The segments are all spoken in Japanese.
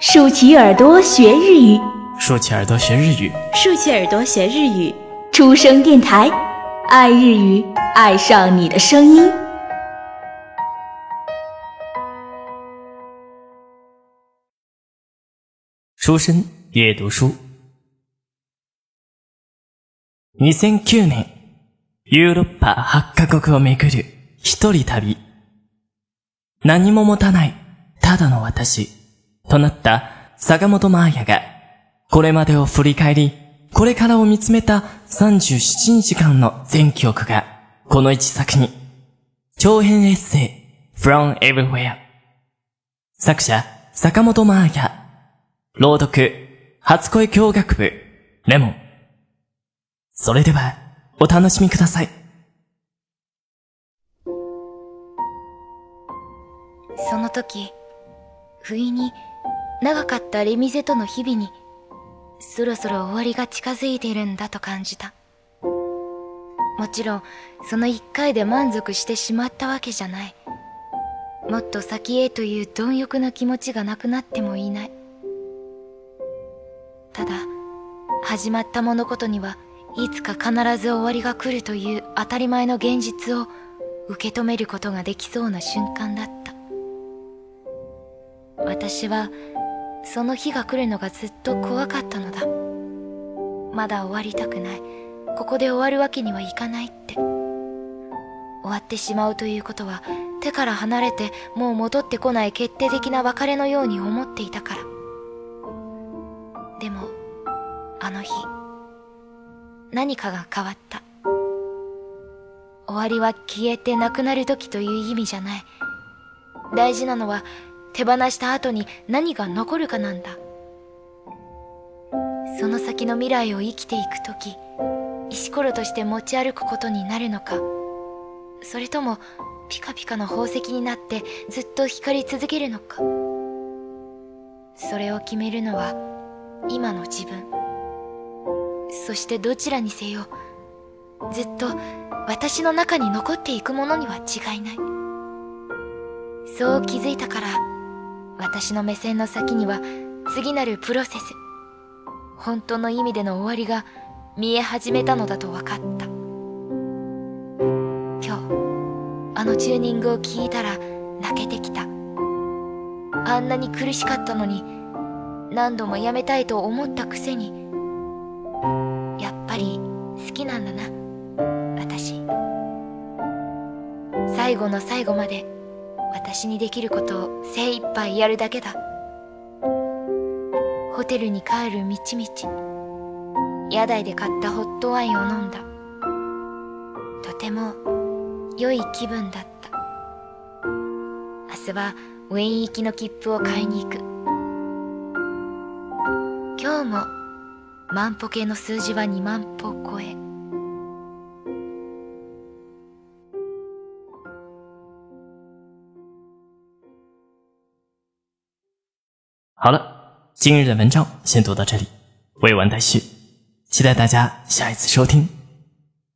竖起耳朵学日语，竖起耳朵学日语，竖起耳朵学日语。出生电台，爱日语，爱上你的声音。书生阅读书。2009年、ヨーロッパ8カ国を巡る一人旅。何も持たない、ただの私、 となった坂本真綾が、これまでを振り返り、これからを見つめた37日間の全記憶が、この一作に、長編エッセイ、From Everywhere。作者、坂本真綾。朗読、初恋教学部、レモン。それでは、お楽しみください。その時、不意に長かったレミゼとの日々に、そろそろ終わりが近づいているんだと感じた。もちろん、その一回で満足してしまったわけじゃない。もっと先へという貪欲な気持ちがなくなってもいない。ただ、始まった物事にはいつか必ず終わりが来るという当たり前の現実を受け止めることができそうな瞬間だった。私はその日が来るのがずっと怖かったのだ。まだ終わりたくない。ここで終わるわけにはいかないって。終わってしまうということは手から離れてもう戻ってこない決定的な別れのように思っていたから。でも、あの日、何かが変わった。終わりは消えてなくなる時という意味じゃない。大事なのは手放した後に何が残るかなんだ。その先の未来を生きていく時、石ころとして持ち歩くことになるのか、それともピカピカの宝石になってずっと光り続けるのか。それを決めるのは今の自分。そしてどちらにせよ、ずっと私の中に残っていくものには違いない。そう気づいたから、私の目線の先には次なるプロセス、本当の意味での終わりが見え始めたのだと分かった。今日、あのチューニングを聞いたら泣けてきた。あんなに苦しかったのに、何度もやめたいと思ったくせに、やっぱり好きなんだな、私。最後の最後まで私にできることを精一杯やるだけだ。ホテルに帰る道々、屋台で買ったホットワインを飲んだ。とても良い気分だった。明日はウェイン行きの切符を買いに行く。今日も万歩計の数字は2万歩超え。好了，今日的文章先读到这里，未完待续，期待大家下一次收听。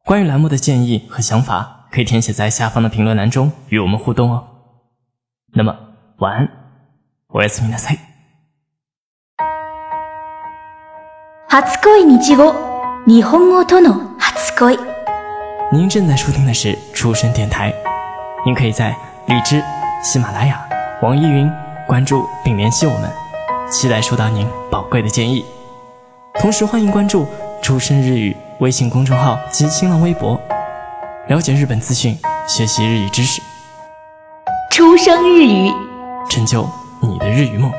关于栏目的建议和想法，可以填写在下方的评论栏中与我们互动哦。那么晚安，おやすみなさい。初恋日語、日本語との初恋。您正在收听的是出生电台，您可以在荔枝、喜马拉雅、网易云关注并联系我们， 期待收到您宝贵的建议。同时欢迎关注“出生日语”微信公众号及新浪微博，了解日本资讯，学习日语知识，出生日语。成就你的日语梦。